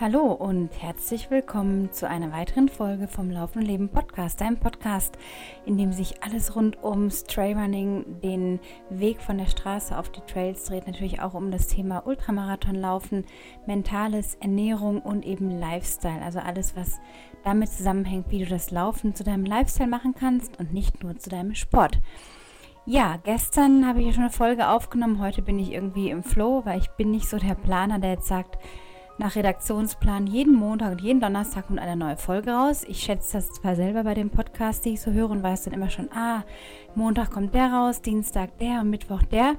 Hallo und herzlich willkommen zu einer weiteren Folge vom Laufen Leben Podcast, deinem Podcast, in dem sich alles rund ums Trailrunning, den Weg von der Straße auf die Trails dreht, natürlich auch um das Thema Ultramarathonlaufen, mentales, Ernährung und eben Lifestyle, also alles, was damit zusammenhängt, wie du das Laufen zu deinem Lifestyle machen kannst und nicht nur zu deinem Sport. Ja, gestern habe ich ja schon eine Folge aufgenommen, heute bin ich irgendwie im Flow, weil ich bin nicht so der Planer, der jetzt sagt, nach Redaktionsplan jeden Montag und jeden Donnerstag kommt eine neue Folge raus. Ich schätze das zwar selber bei dem Podcast, die ich so höre und weiß dann immer schon, ah, Montag kommt der raus, Dienstag der und Mittwoch der.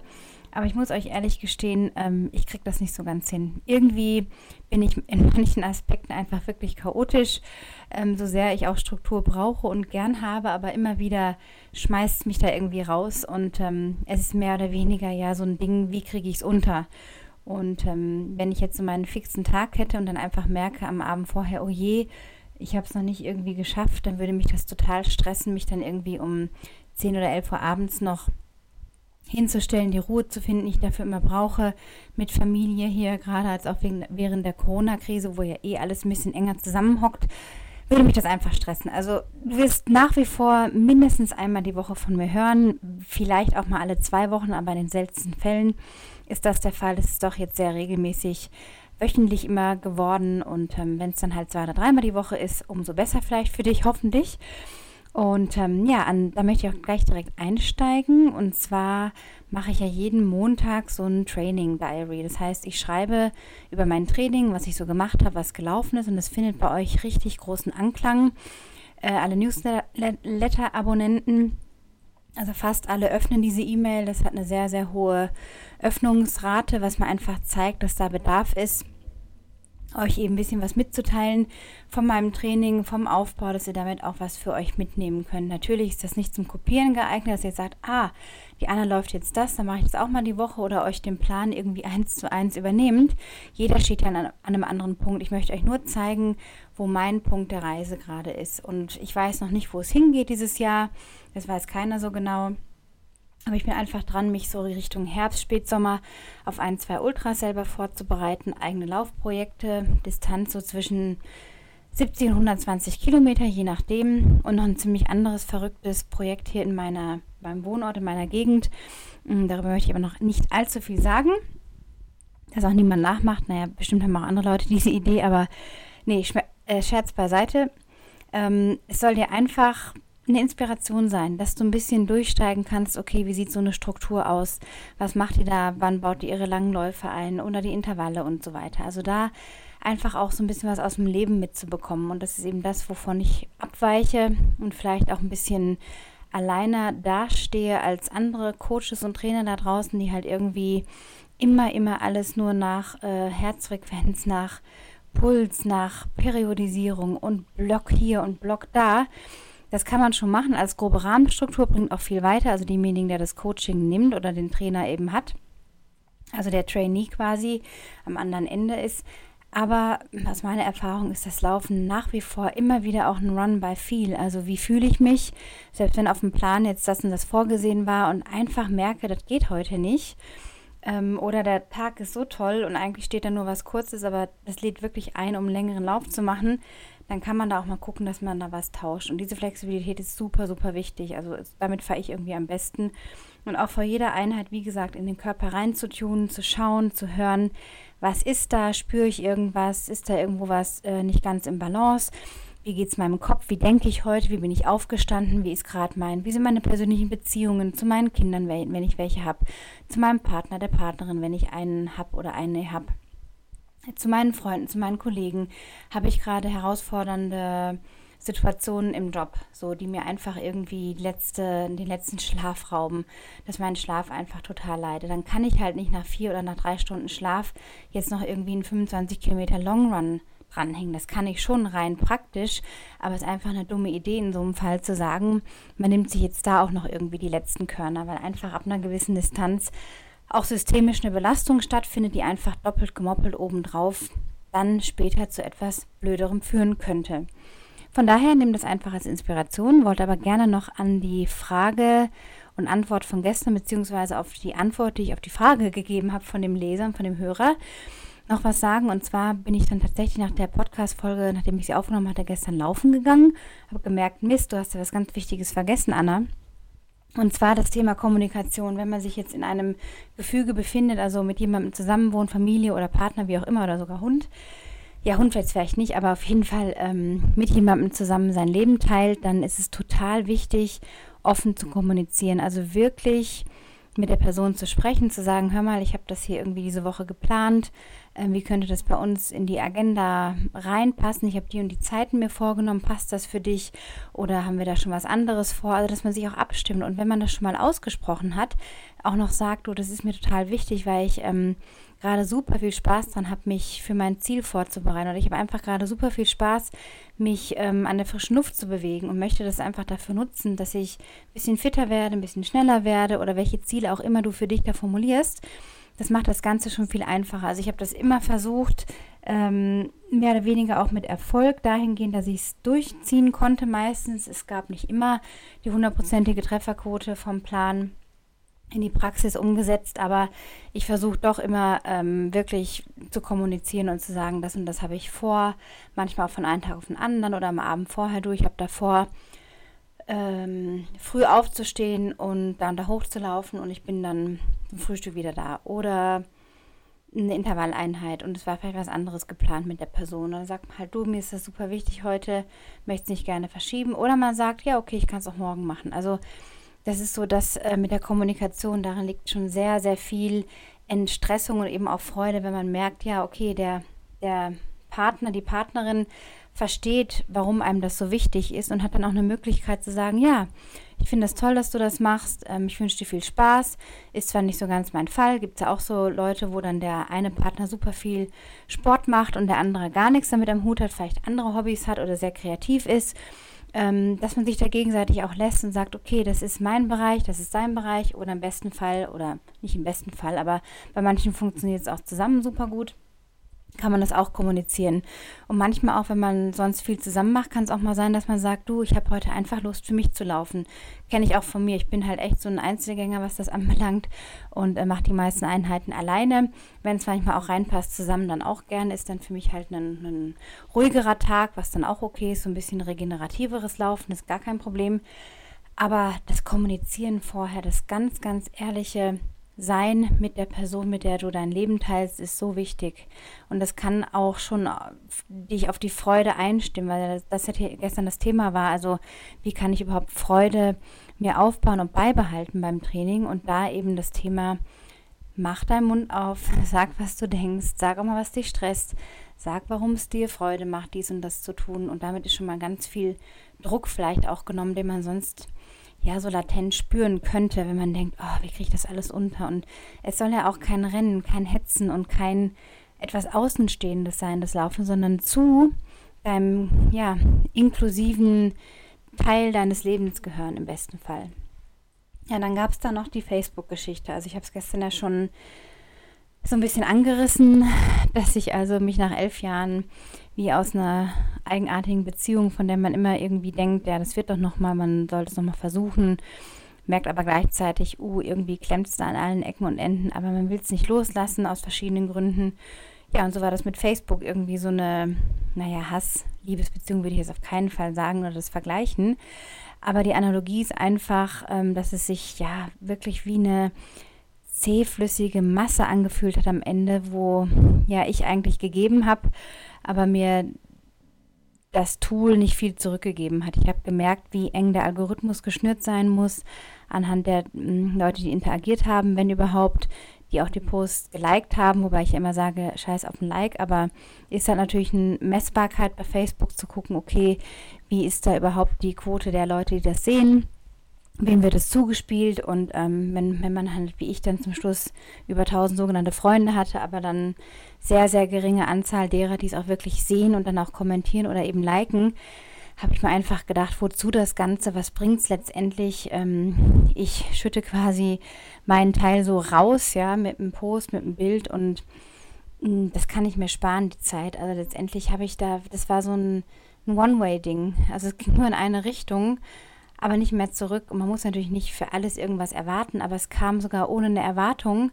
Aber ich muss euch ehrlich gestehen, ähm, ich kriege das nicht so ganz hin. Irgendwie bin ich in manchen Aspekten einfach wirklich chaotisch, ähm, so sehr ich auch Struktur brauche und gern habe, aber immer wieder schmeißt mich da irgendwie raus und ähm, es ist mehr oder weniger ja so ein Ding, wie kriege ich es unter? Und ähm, wenn ich jetzt so meinen fixen Tag hätte und dann einfach merke am Abend vorher, oh je, ich habe es noch nicht irgendwie geschafft, dann würde mich das total stressen, mich dann irgendwie um 10 oder 11 Uhr abends noch hinzustellen, die Ruhe zu finden, die ich dafür immer brauche, mit Familie hier, gerade als auch wegen, während der Corona-Krise, wo ja eh alles ein bisschen enger zusammenhockt, würde mich das einfach stressen. Also du wirst nach wie vor mindestens einmal die Woche von mir hören, vielleicht auch mal alle zwei Wochen, aber in den seltensten Fällen ist das der Fall. Das ist doch jetzt sehr regelmäßig wöchentlich immer geworden und ähm, wenn es dann halt zwei oder dreimal die Woche ist, umso besser vielleicht für dich, hoffentlich. Und ähm, ja, an, da möchte ich auch gleich direkt einsteigen. Und zwar mache ich ja jeden Montag so ein Training Diary. Das heißt, ich schreibe über mein Training, was ich so gemacht habe, was gelaufen ist. Und das findet bei euch richtig großen Anklang. Äh, alle Newsletter-Abonnenten also fast alle öffnen diese E-Mail. Das hat eine sehr, sehr hohe Öffnungsrate, was mir einfach zeigt, dass da Bedarf ist euch eben ein bisschen was mitzuteilen von meinem Training, vom Aufbau, dass ihr damit auch was für euch mitnehmen könnt. Natürlich ist das nicht zum Kopieren geeignet, dass ihr sagt, ah, die Anna läuft jetzt das, dann mache ich das auch mal die Woche oder euch den Plan irgendwie eins zu eins übernehmt. Jeder steht ja an einem anderen Punkt. Ich möchte euch nur zeigen, wo mein Punkt der Reise gerade ist. Und ich weiß noch nicht, wo es hingeht dieses Jahr. Das weiß keiner so genau. Aber ich bin einfach dran, mich so Richtung Herbst, Spätsommer auf ein, zwei Ultras selber vorzubereiten, eigene Laufprojekte, Distanz so zwischen 70 und 120 Kilometer, je nachdem. Und noch ein ziemlich anderes verrücktes Projekt hier in meiner, beim Wohnort, in meiner Gegend. Hm, darüber möchte ich aber noch nicht allzu viel sagen. Dass auch niemand nachmacht. Naja, bestimmt haben auch andere Leute diese Idee, aber nee, äh, Scherz beiseite. Ähm, es soll dir einfach eine Inspiration sein, dass du ein bisschen durchsteigen kannst, okay, wie sieht so eine Struktur aus? Was macht ihr da? Wann baut ihr ihre Langläufe ein oder die Intervalle und so weiter? Also da einfach auch so ein bisschen was aus dem Leben mitzubekommen. Und das ist eben das, wovon ich abweiche und vielleicht auch ein bisschen alleiner dastehe als andere Coaches und Trainer da draußen, die halt irgendwie immer, immer alles nur nach äh, Herzfrequenz, nach Puls, nach Periodisierung und Block hier und Block da das kann man schon machen als grobe Rahmenstruktur, bringt auch viel weiter. Also demjenigen, der das Coaching nimmt oder den Trainer eben hat, also der Trainee quasi am anderen Ende ist. Aber aus meiner Erfahrung ist das Laufen nach wie vor immer wieder auch ein Run by Feel. Also wie fühle ich mich, selbst wenn auf dem Plan jetzt das und das vorgesehen war und einfach merke, das geht heute nicht. Ähm, oder der Tag ist so toll und eigentlich steht da nur was Kurzes, aber das lädt wirklich ein, um einen längeren Lauf zu machen dann kann man da auch mal gucken, dass man da was tauscht. Und diese Flexibilität ist super, super wichtig. Also damit fahre ich irgendwie am besten. Und auch vor jeder Einheit, wie gesagt, in den Körper reinzutunen, zu schauen, zu hören, was ist da, spüre ich irgendwas, ist da irgendwo was äh, nicht ganz im Balance, wie geht es meinem Kopf, wie denke ich heute, wie bin ich aufgestanden, wie ist gerade mein, wie sind meine persönlichen Beziehungen zu meinen Kindern, wenn ich welche habe, zu meinem Partner, der Partnerin, wenn ich einen habe oder eine habe zu meinen Freunden, zu meinen Kollegen habe ich gerade herausfordernde Situationen im Job, so die mir einfach irgendwie letzte, den letzten Schlaf rauben, dass mein Schlaf einfach total leide. Dann kann ich halt nicht nach vier oder nach drei Stunden Schlaf jetzt noch irgendwie einen 25 Kilometer Long Run dranhängen. Das kann ich schon rein praktisch, aber es ist einfach eine dumme Idee in so einem Fall zu sagen, man nimmt sich jetzt da auch noch irgendwie die letzten Körner, weil einfach ab einer gewissen Distanz auch systemisch eine Belastung stattfindet, die einfach doppelt gemoppelt obendrauf dann später zu etwas Blöderem führen könnte. Von daher nimm das einfach als Inspiration, wollte aber gerne noch an die Frage und Antwort von gestern, beziehungsweise auf die Antwort, die ich auf die Frage gegeben habe von dem Leser und von dem Hörer, noch was sagen. Und zwar bin ich dann tatsächlich nach der Podcast-Folge, nachdem ich sie aufgenommen hatte, gestern laufen gegangen. Habe gemerkt, Mist, du hast ja was ganz Wichtiges vergessen, Anna. Und zwar das Thema Kommunikation. Wenn man sich jetzt in einem Gefüge befindet, also mit jemandem zusammenwohnt, Familie oder Partner, wie auch immer, oder sogar Hund. Ja, Hund jetzt vielleicht nicht, aber auf jeden Fall ähm, mit jemandem zusammen sein Leben teilt, dann ist es total wichtig, offen zu kommunizieren. Also wirklich mit der Person zu sprechen, zu sagen, hör mal, ich habe das hier irgendwie diese Woche geplant, ähm, wie könnte das bei uns in die Agenda reinpassen? Ich habe die und die Zeiten mir vorgenommen, passt das für dich oder haben wir da schon was anderes vor? Also, dass man sich auch abstimmt und wenn man das schon mal ausgesprochen hat, auch noch sagt, du, das ist mir total wichtig, weil ich ähm, gerade super viel Spaß dran habe, mich für mein Ziel vorzubereiten. Oder ich habe einfach gerade super viel Spaß, mich ähm, an der frischen Luft zu bewegen und möchte das einfach dafür nutzen, dass ich ein bisschen fitter werde, ein bisschen schneller werde oder welche Ziele auch immer du für dich da formulierst. Das macht das Ganze schon viel einfacher. Also ich habe das immer versucht, ähm, mehr oder weniger auch mit Erfolg dahingehend, dass ich es durchziehen konnte meistens. Es gab nicht immer die hundertprozentige Trefferquote vom Plan in die Praxis umgesetzt, aber ich versuche doch immer ähm, wirklich zu kommunizieren und zu sagen, das und das habe ich vor, manchmal auch von einem Tag auf den anderen oder am Abend vorher durch. Ich habe davor ähm, früh aufzustehen und dann da hochzulaufen und ich bin dann zum Frühstück wieder da. Oder eine Intervalleinheit und es war vielleicht was anderes geplant mit der Person. Dann sagt man halt, du, mir ist das super wichtig heute, möchte es nicht gerne verschieben. Oder man sagt, ja, okay, ich kann es auch morgen machen. Also das ist so, dass äh, mit der Kommunikation, darin liegt schon sehr, sehr viel Entstressung und eben auch Freude, wenn man merkt, ja, okay, der, der Partner, die Partnerin versteht, warum einem das so wichtig ist und hat dann auch eine Möglichkeit zu sagen, ja, ich finde das toll, dass du das machst, ähm, ich wünsche dir viel Spaß, ist zwar nicht so ganz mein Fall, gibt es ja auch so Leute, wo dann der eine Partner super viel Sport macht und der andere gar nichts damit am Hut hat, vielleicht andere Hobbys hat oder sehr kreativ ist ähm, dass man sich da gegenseitig auch lässt und sagt, okay, das ist mein Bereich, das ist sein Bereich oder im besten Fall oder nicht im besten Fall, aber bei manchen funktioniert es auch zusammen super gut kann man das auch kommunizieren. Und manchmal auch, wenn man sonst viel zusammen macht, kann es auch mal sein, dass man sagt, du, ich habe heute einfach Lust für mich zu laufen. Kenne ich auch von mir. Ich bin halt echt so ein Einzelgänger, was das anbelangt und äh, mache die meisten Einheiten alleine. Wenn es manchmal auch reinpasst, zusammen dann auch gerne, ist dann für mich halt ein, ein ruhigerer Tag, was dann auch okay ist, so ein bisschen regenerativeres Laufen, ist gar kein Problem. Aber das Kommunizieren vorher, das ganz, ganz ehrliche, sein mit der Person, mit der du dein Leben teilst, ist so wichtig. Und das kann auch schon dich auf die Freude einstimmen, weil das, das ja gestern das Thema war. Also, wie kann ich überhaupt Freude mir aufbauen und beibehalten beim Training? Und da eben das Thema, mach deinen Mund auf, sag, was du denkst, sag auch mal, was dich stresst, sag, warum es dir Freude macht, dies und das zu tun. Und damit ist schon mal ganz viel Druck vielleicht auch genommen, den man sonst ja so latent spüren könnte, wenn man denkt, oh, wie kriege ich das alles unter? Und es soll ja auch kein Rennen, kein Hetzen und kein etwas Außenstehendes sein, das Laufen, sondern zu deinem ja, inklusiven Teil deines Lebens gehören im besten Fall. Ja, dann gab es da noch die Facebook-Geschichte. Also ich habe es gestern ja schon so ein bisschen angerissen, dass ich also mich nach elf Jahren wie aus einer eigenartigen Beziehung, von der man immer irgendwie denkt, ja, das wird doch nochmal, man sollte es nochmal versuchen, merkt aber gleichzeitig, uh, irgendwie klemmt es da an allen Ecken und Enden, aber man will es nicht loslassen aus verschiedenen Gründen. Ja, und so war das mit Facebook irgendwie so eine, naja, Hass-Liebesbeziehung würde ich jetzt auf keinen Fall sagen oder das vergleichen. Aber die Analogie ist einfach, ähm, dass es sich ja wirklich wie eine zähflüssige Masse angefühlt hat am Ende, wo ja ich eigentlich gegeben habe, aber mir das Tool nicht viel zurückgegeben hat. Ich habe gemerkt, wie eng der Algorithmus geschnürt sein muss, anhand der m, Leute, die interagiert haben, wenn überhaupt, die auch die Posts geliked haben, wobei ich immer sage, scheiß auf ein Like, aber ist halt natürlich eine Messbarkeit bei Facebook zu gucken, okay, wie ist da überhaupt die Quote der Leute, die das sehen wem wird es zugespielt und ähm, wenn, wenn man halt wie ich dann zum Schluss über 1000 sogenannte Freunde hatte, aber dann sehr, sehr geringe Anzahl derer, die es auch wirklich sehen und dann auch kommentieren oder eben liken, habe ich mir einfach gedacht, wozu das Ganze, was bringt es letztendlich? Ähm, ich schütte quasi meinen Teil so raus, ja, mit einem Post, mit einem Bild und mh, hm, das kann ich mir sparen, die Zeit. Also letztendlich habe ich da, das war so ein, ein One-Way-Ding. Also es ging nur in eine Richtung aber nicht mehr zurück. Und man muss natürlich nicht für alles irgendwas erwarten, aber es kam sogar ohne eine Erwartung.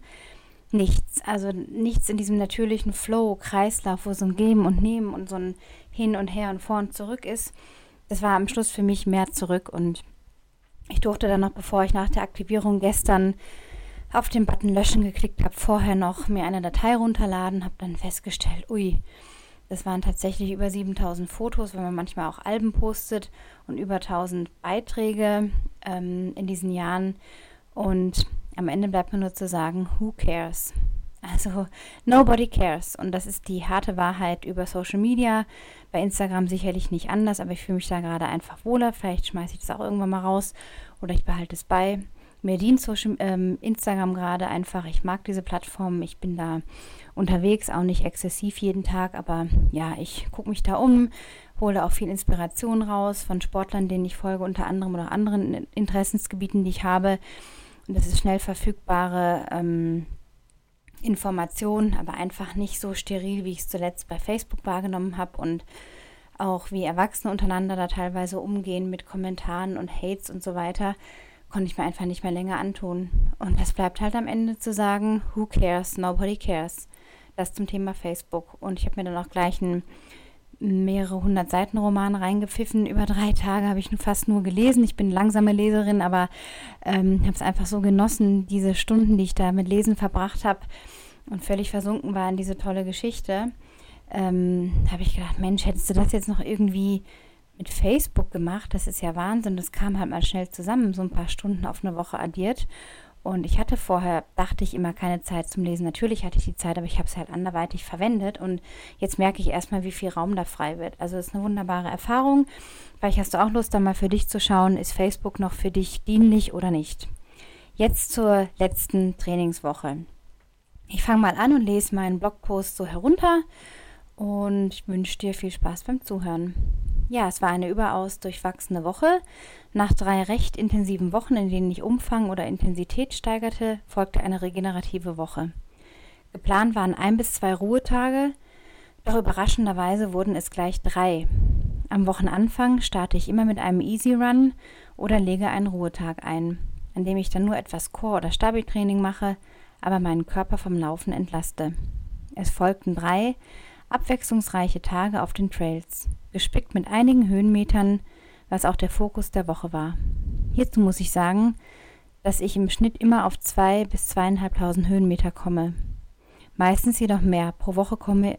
nichts. Also nichts in diesem natürlichen Flow, Kreislauf, wo so ein Geben und Nehmen und so ein Hin und Her und vor und zurück ist. Das war am Schluss für mich mehr zurück und ich durfte dann noch, bevor ich nach der Aktivierung gestern auf den Button Löschen geklickt habe, vorher noch mir eine Datei runterladen, habe dann festgestellt, ui, das waren tatsächlich über 7000 Fotos, weil man manchmal auch Alben postet und über 1000 Beiträge ähm, in diesen Jahren. Und am Ende bleibt mir nur zu sagen, who cares? Also, nobody cares. Und das ist die harte Wahrheit über Social Media. Bei Instagram sicherlich nicht anders, aber ich fühle mich da gerade einfach wohler. Vielleicht schmeiße ich das auch irgendwann mal raus oder ich behalte es bei. Mir dient Social, ähm, Instagram gerade einfach. Ich mag diese Plattform. Ich bin da unterwegs, auch nicht exzessiv jeden Tag, aber ja, ich gucke mich da um, hole auch viel Inspiration raus von Sportlern, denen ich folge, unter anderem oder anderen Interessensgebieten, die ich habe. Und das ist schnell verfügbare ähm, Information, aber einfach nicht so steril, wie ich es zuletzt bei Facebook wahrgenommen habe und auch wie Erwachsene untereinander da teilweise umgehen mit Kommentaren und Hates und so weiter, konnte ich mir einfach nicht mehr länger antun. Und es bleibt halt am Ende zu sagen, who cares, nobody cares. Das zum Thema Facebook. Und ich habe mir dann auch gleich einen mehrere hundert Seiten Roman reingepfiffen. Über drei Tage habe ich fast nur gelesen. Ich bin langsame Leserin, aber ähm, habe es einfach so genossen, diese Stunden, die ich da mit Lesen verbracht habe und völlig versunken war in diese tolle Geschichte. Ähm, habe ich gedacht, Mensch, hättest du das jetzt noch irgendwie mit Facebook gemacht? Das ist ja Wahnsinn. Das kam halt mal schnell zusammen, so ein paar Stunden auf eine Woche addiert. Und ich hatte vorher, dachte ich immer, keine Zeit zum Lesen. Natürlich hatte ich die Zeit, aber ich habe es halt anderweitig verwendet. Und jetzt merke ich erstmal, wie viel Raum da frei wird. Also es ist eine wunderbare Erfahrung. Vielleicht hast du auch Lust, da mal für dich zu schauen, ist Facebook noch für dich dienlich oder nicht. Jetzt zur letzten Trainingswoche. Ich fange mal an und lese meinen Blogpost so herunter und ich wünsche dir viel Spaß beim Zuhören. Ja, es war eine überaus durchwachsene Woche. Nach drei recht intensiven Wochen, in denen ich Umfang oder Intensität steigerte, folgte eine regenerative Woche. Geplant waren ein bis zwei Ruhetage, doch überraschenderweise wurden es gleich drei. Am Wochenanfang starte ich immer mit einem Easy Run oder lege einen Ruhetag ein, an dem ich dann nur etwas Core- oder Stabi-Training mache, aber meinen Körper vom Laufen entlaste. Es folgten drei abwechslungsreiche Tage auf den Trails gespickt mit einigen Höhenmetern, was auch der Fokus der Woche war. Hierzu muss ich sagen, dass ich im Schnitt immer auf zwei bis zweieinhalbtausend Höhenmeter komme. Meistens jedoch mehr pro Woche komme,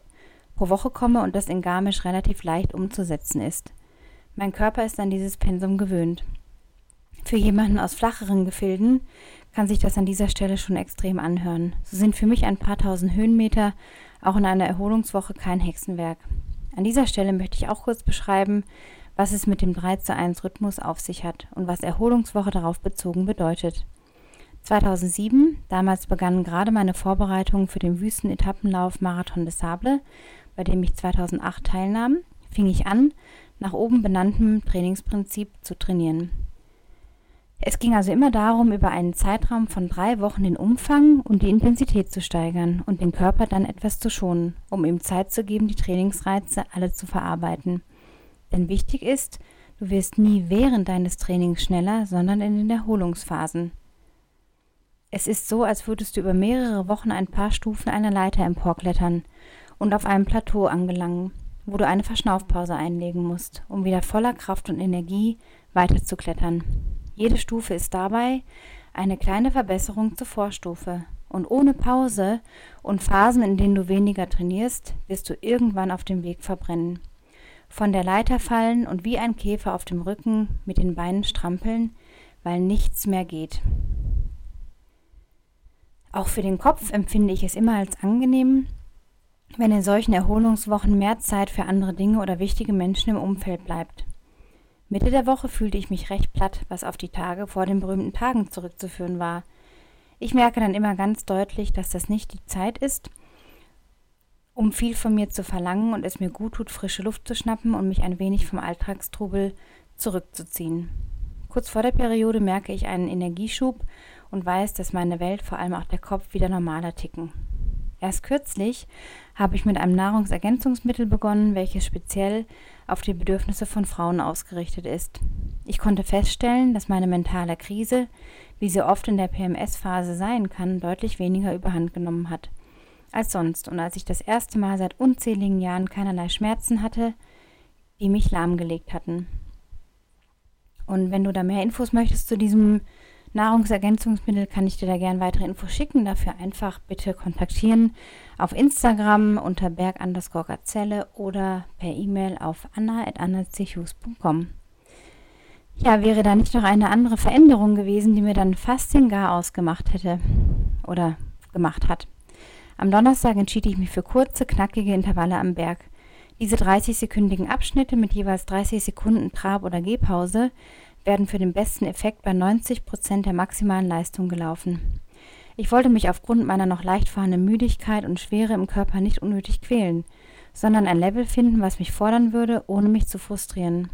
pro Woche komme und das in Garmisch relativ leicht umzusetzen ist. Mein Körper ist an dieses Pensum gewöhnt. Für jemanden aus flacheren Gefilden kann sich das an dieser Stelle schon extrem anhören. So sind für mich ein paar tausend Höhenmeter auch in einer Erholungswoche kein Hexenwerk. An dieser Stelle möchte ich auch kurz beschreiben, was es mit dem 3 zu 1 Rhythmus auf sich hat und was Erholungswoche darauf bezogen bedeutet. 2007, damals begannen gerade meine Vorbereitungen für den Wüstenetappenlauf Marathon des Sable, bei dem ich 2008 teilnahm, fing ich an, nach oben benanntem Trainingsprinzip zu trainieren. Es ging also immer darum, über einen Zeitraum von drei Wochen den Umfang und die Intensität zu steigern und den Körper dann etwas zu schonen, um ihm Zeit zu geben, die Trainingsreize alle zu verarbeiten. Denn wichtig ist, du wirst nie während deines Trainings schneller, sondern in den Erholungsphasen. Es ist so, als würdest du über mehrere Wochen ein paar Stufen einer Leiter emporklettern und auf einem Plateau angelangen, wo du eine Verschnaufpause einlegen musst, um wieder voller Kraft und Energie weiterzuklettern. Jede Stufe ist dabei eine kleine Verbesserung zur Vorstufe. Und ohne Pause und Phasen, in denen du weniger trainierst, wirst du irgendwann auf dem Weg verbrennen. Von der Leiter fallen und wie ein Käfer auf dem Rücken mit den Beinen strampeln, weil nichts mehr geht. Auch für den Kopf empfinde ich es immer als angenehm, wenn in solchen Erholungswochen mehr Zeit für andere Dinge oder wichtige Menschen im Umfeld bleibt. Mitte der Woche fühlte ich mich recht platt, was auf die Tage vor den berühmten Tagen zurückzuführen war. Ich merke dann immer ganz deutlich, dass das nicht die Zeit ist, um viel von mir zu verlangen und es mir gut tut, frische Luft zu schnappen und mich ein wenig vom Alltagstrubel zurückzuziehen. Kurz vor der Periode merke ich einen Energieschub und weiß, dass meine Welt, vor allem auch der Kopf, wieder normaler ticken. Erst kürzlich habe ich mit einem Nahrungsergänzungsmittel begonnen, welches speziell auf die Bedürfnisse von Frauen ausgerichtet ist. Ich konnte feststellen, dass meine mentale Krise, wie sie oft in der PMS-Phase sein kann, deutlich weniger überhand genommen hat als sonst und als ich das erste Mal seit unzähligen Jahren keinerlei Schmerzen hatte, die mich lahmgelegt hatten. Und wenn du da mehr Infos möchtest zu diesem Nahrungsergänzungsmittel, kann ich dir da gerne weitere Infos schicken. Dafür einfach bitte kontaktieren auf Instagram unter berg Gazelle oder per E-Mail auf anna.annachus.com. Ja, wäre da nicht noch eine andere Veränderung gewesen, die mir dann fast den Garaus gemacht hätte oder gemacht hat. Am Donnerstag entschied ich mich für kurze, knackige Intervalle am Berg. Diese 30-sekündigen Abschnitte mit jeweils 30 Sekunden Trab- oder Gehpause werden für den besten Effekt bei 90 Prozent der maximalen Leistung gelaufen. Ich wollte mich aufgrund meiner noch leicht fahrenden Müdigkeit und Schwere im Körper nicht unnötig quälen, sondern ein Level finden, was mich fordern würde, ohne mich zu frustrieren.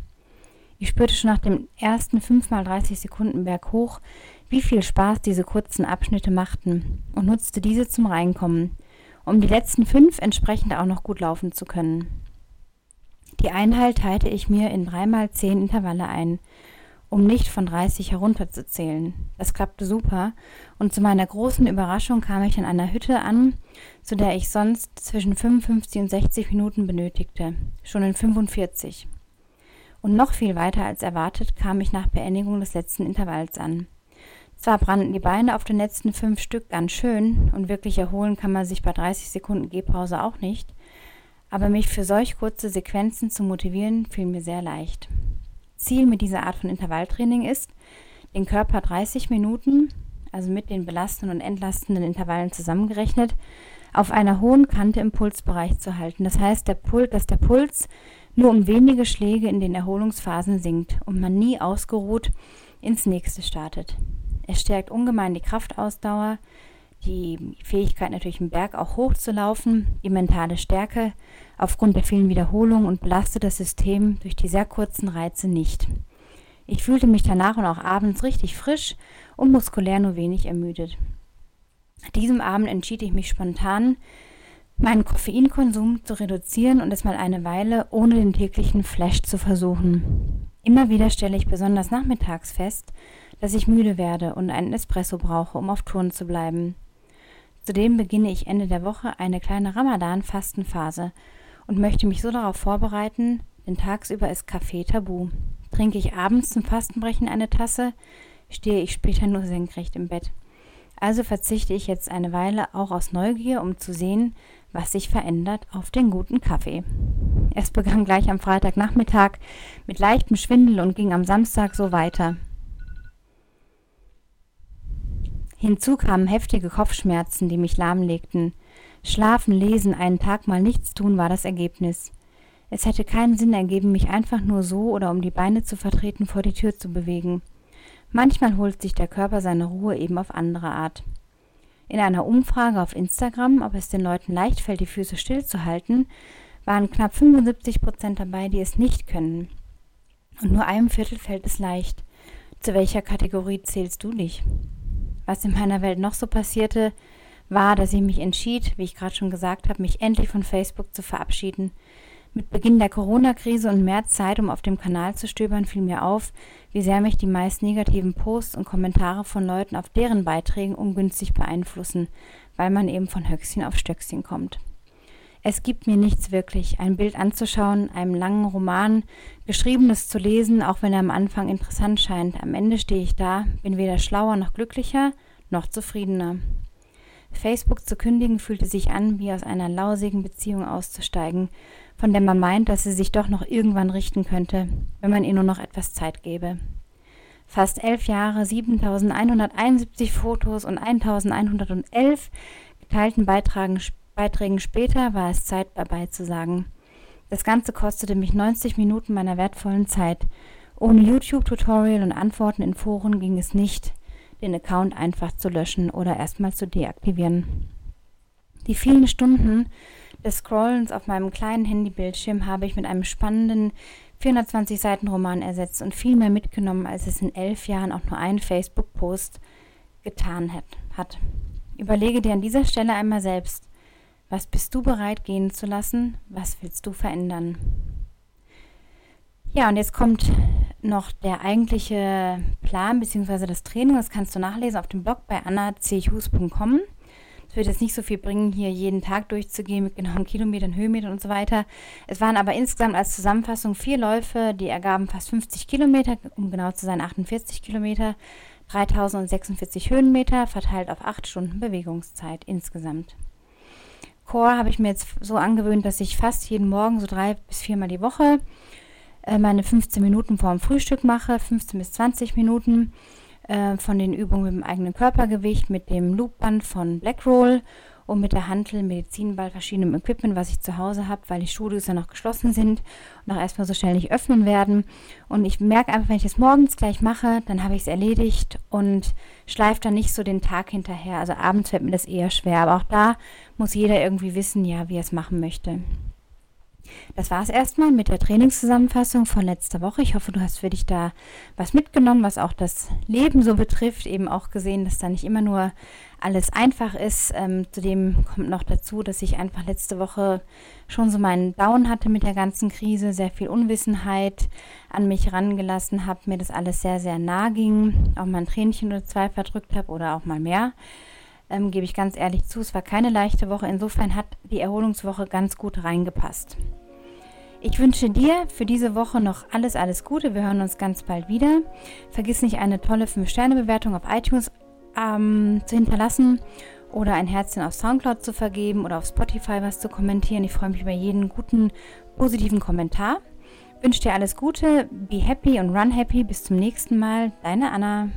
Ich spürte schon nach dem ersten 5 x 30 Sekunden Berg hoch, wie viel Spaß diese kurzen Abschnitte machten und nutzte diese zum Reinkommen, um die letzten fünf entsprechend auch noch gut laufen zu können. Die Einheit teilte ich mir in dreimal zehn Intervalle ein, um nicht von 30 herunterzuzählen. Das klappte super und zu meiner großen Überraschung kam ich in einer Hütte an, zu der ich sonst zwischen 55 und 60 Minuten benötigte, schon in 45. Und noch viel weiter als erwartet kam ich nach Beendigung des letzten Intervalls an. Zwar brannten die Beine auf den letzten fünf Stück ganz schön und wirklich erholen kann man sich bei 30 Sekunden Gehpause auch nicht, aber mich für solch kurze Sequenzen zu motivieren, fiel mir sehr leicht. Ziel mit dieser Art von Intervalltraining ist, den Körper 30 Minuten, also mit den belastenden und entlastenden Intervallen zusammengerechnet, auf einer hohen Kante im Pulsbereich zu halten. Das heißt, der Pul dass der Puls nur um wenige Schläge in den Erholungsphasen sinkt und man nie ausgeruht ins nächste startet. Es stärkt ungemein die Kraftausdauer, die Fähigkeit natürlich im Berg auch hochzulaufen, die mentale Stärke aufgrund der vielen Wiederholungen und belastet das System durch die sehr kurzen Reize nicht. Ich fühlte mich danach und auch abends richtig frisch und muskulär nur wenig ermüdet. An diesem Abend entschied ich mich spontan, meinen Koffeinkonsum zu reduzieren und es mal eine Weile ohne den täglichen Flash zu versuchen. Immer wieder stelle ich besonders nachmittags fest, dass ich müde werde und einen Espresso brauche, um auf Touren zu bleiben. Zudem beginne ich Ende der Woche eine kleine Ramadan-Fastenphase und möchte mich so darauf vorbereiten, denn tagsüber ist Kaffee tabu. Trinke ich abends zum Fastenbrechen eine Tasse, stehe ich später nur senkrecht im Bett. Also verzichte ich jetzt eine Weile auch aus Neugier, um zu sehen, was sich verändert, auf den guten Kaffee. Es begann gleich am Freitagnachmittag mit leichtem Schwindel und ging am Samstag so weiter. Hinzu kamen heftige Kopfschmerzen, die mich lahmlegten. Schlafen, lesen, einen Tag mal nichts tun war das Ergebnis. Es hätte keinen Sinn ergeben, mich einfach nur so oder um die Beine zu vertreten vor die Tür zu bewegen. Manchmal holt sich der Körper seine Ruhe eben auf andere Art. In einer Umfrage auf Instagram, ob es den Leuten leicht fällt, die Füße stillzuhalten, waren knapp 75 Prozent dabei, die es nicht können. Und nur einem Viertel fällt es leicht. Zu welcher Kategorie zählst du dich? Was in meiner Welt noch so passierte, war, dass ich mich entschied, wie ich gerade schon gesagt habe, mich endlich von Facebook zu verabschieden. Mit Beginn der Corona-Krise und mehr Zeit, um auf dem Kanal zu stöbern, fiel mir auf, wie sehr mich die meist negativen Posts und Kommentare von Leuten auf deren Beiträgen ungünstig beeinflussen, weil man eben von Höchstchen auf Stöckchen kommt. Es gibt mir nichts wirklich, ein Bild anzuschauen, einem langen Roman, Geschriebenes zu lesen, auch wenn er am Anfang interessant scheint. Am Ende stehe ich da, bin weder schlauer noch glücklicher, noch zufriedener. Facebook zu kündigen fühlte sich an, wie aus einer lausigen Beziehung auszusteigen, von der man meint, dass sie sich doch noch irgendwann richten könnte, wenn man ihr nur noch etwas Zeit gäbe. Fast elf Jahre, 7171 Fotos und 1111 geteilten Beitragen Beiträgen später war es Zeit dabei zu sagen. Das Ganze kostete mich 90 Minuten meiner wertvollen Zeit. Ohne YouTube-Tutorial und Antworten in Foren ging es nicht, den Account einfach zu löschen oder erstmal zu deaktivieren. Die vielen Stunden des Scrollens auf meinem kleinen Handybildschirm habe ich mit einem spannenden 420 Seiten Roman ersetzt und viel mehr mitgenommen, als es in elf Jahren auch nur ein Facebook-Post getan hat. Überlege dir an dieser Stelle einmal selbst, Was bist du bereit gehen zu lassen? Was willst du verändern? Ja, und jetzt kommt noch der eigentliche Plan bzw. das Training. Das kannst du nachlesen auf dem Blog bei annachus.com. Es wird jetzt nicht so viel bringen, hier jeden Tag durchzugehen mit genauen Kilometern, Höhenmetern und so weiter. Es waren aber insgesamt als Zusammenfassung vier Läufe, die ergaben fast 50 Kilometer, um genau zu sein 48 Kilometer, 3046 Höhenmeter, verteilt auf acht Stunden Bewegungszeit insgesamt. Core habe ich mir jetzt so angewöhnt, dass ich fast jeden Morgen so drei bis viermal die Woche äh, meine 15 Minuten vorm Frühstück mache, 15 bis 20 Minuten äh, von den Übungen mit dem eigenen Körpergewicht, mit dem Loopband von Blackroll und mit der Hantel, Medizinball, verschiedenem Equipment, was ich zu Hause habe, weil die Studios ja noch geschlossen sind und auch erstmal so schnell nicht öffnen werden. Und ich merke einfach, wenn ich es morgens gleich mache, dann habe ich es erledigt und schleife dann nicht so den Tag hinterher. Also abends fällt mir das eher schwer. Aber auch da muss jeder irgendwie wissen, ja, wie er es machen möchte. Das war es erstmal mit der Trainingszusammenfassung von letzter Woche. Ich hoffe, du hast für dich da was mitgenommen, was auch das Leben so betrifft. Eben auch gesehen, dass da nicht immer nur alles einfach ist. Ähm, zudem kommt noch dazu, dass ich einfach letzte Woche schon so meinen Down hatte mit der ganzen Krise, sehr viel Unwissenheit an mich rangelassen habe, mir das alles sehr, sehr nah ging, auch mal ein Tränchen oder zwei verdrückt habe oder auch mal mehr. Ähm, gebe ich ganz ehrlich zu, es war keine leichte Woche. Insofern hat die Erholungswoche ganz gut reingepasst. Ich wünsche dir für diese Woche noch alles, alles Gute. Wir hören uns ganz bald wieder. Vergiss nicht, eine tolle 5-Sterne-Bewertung auf iTunes ähm, zu hinterlassen oder ein Herzchen auf Soundcloud zu vergeben oder auf Spotify was zu kommentieren. Ich freue mich über jeden guten, positiven Kommentar. Wünsche dir alles Gute, be happy und run happy. Bis zum nächsten Mal. Deine Anna.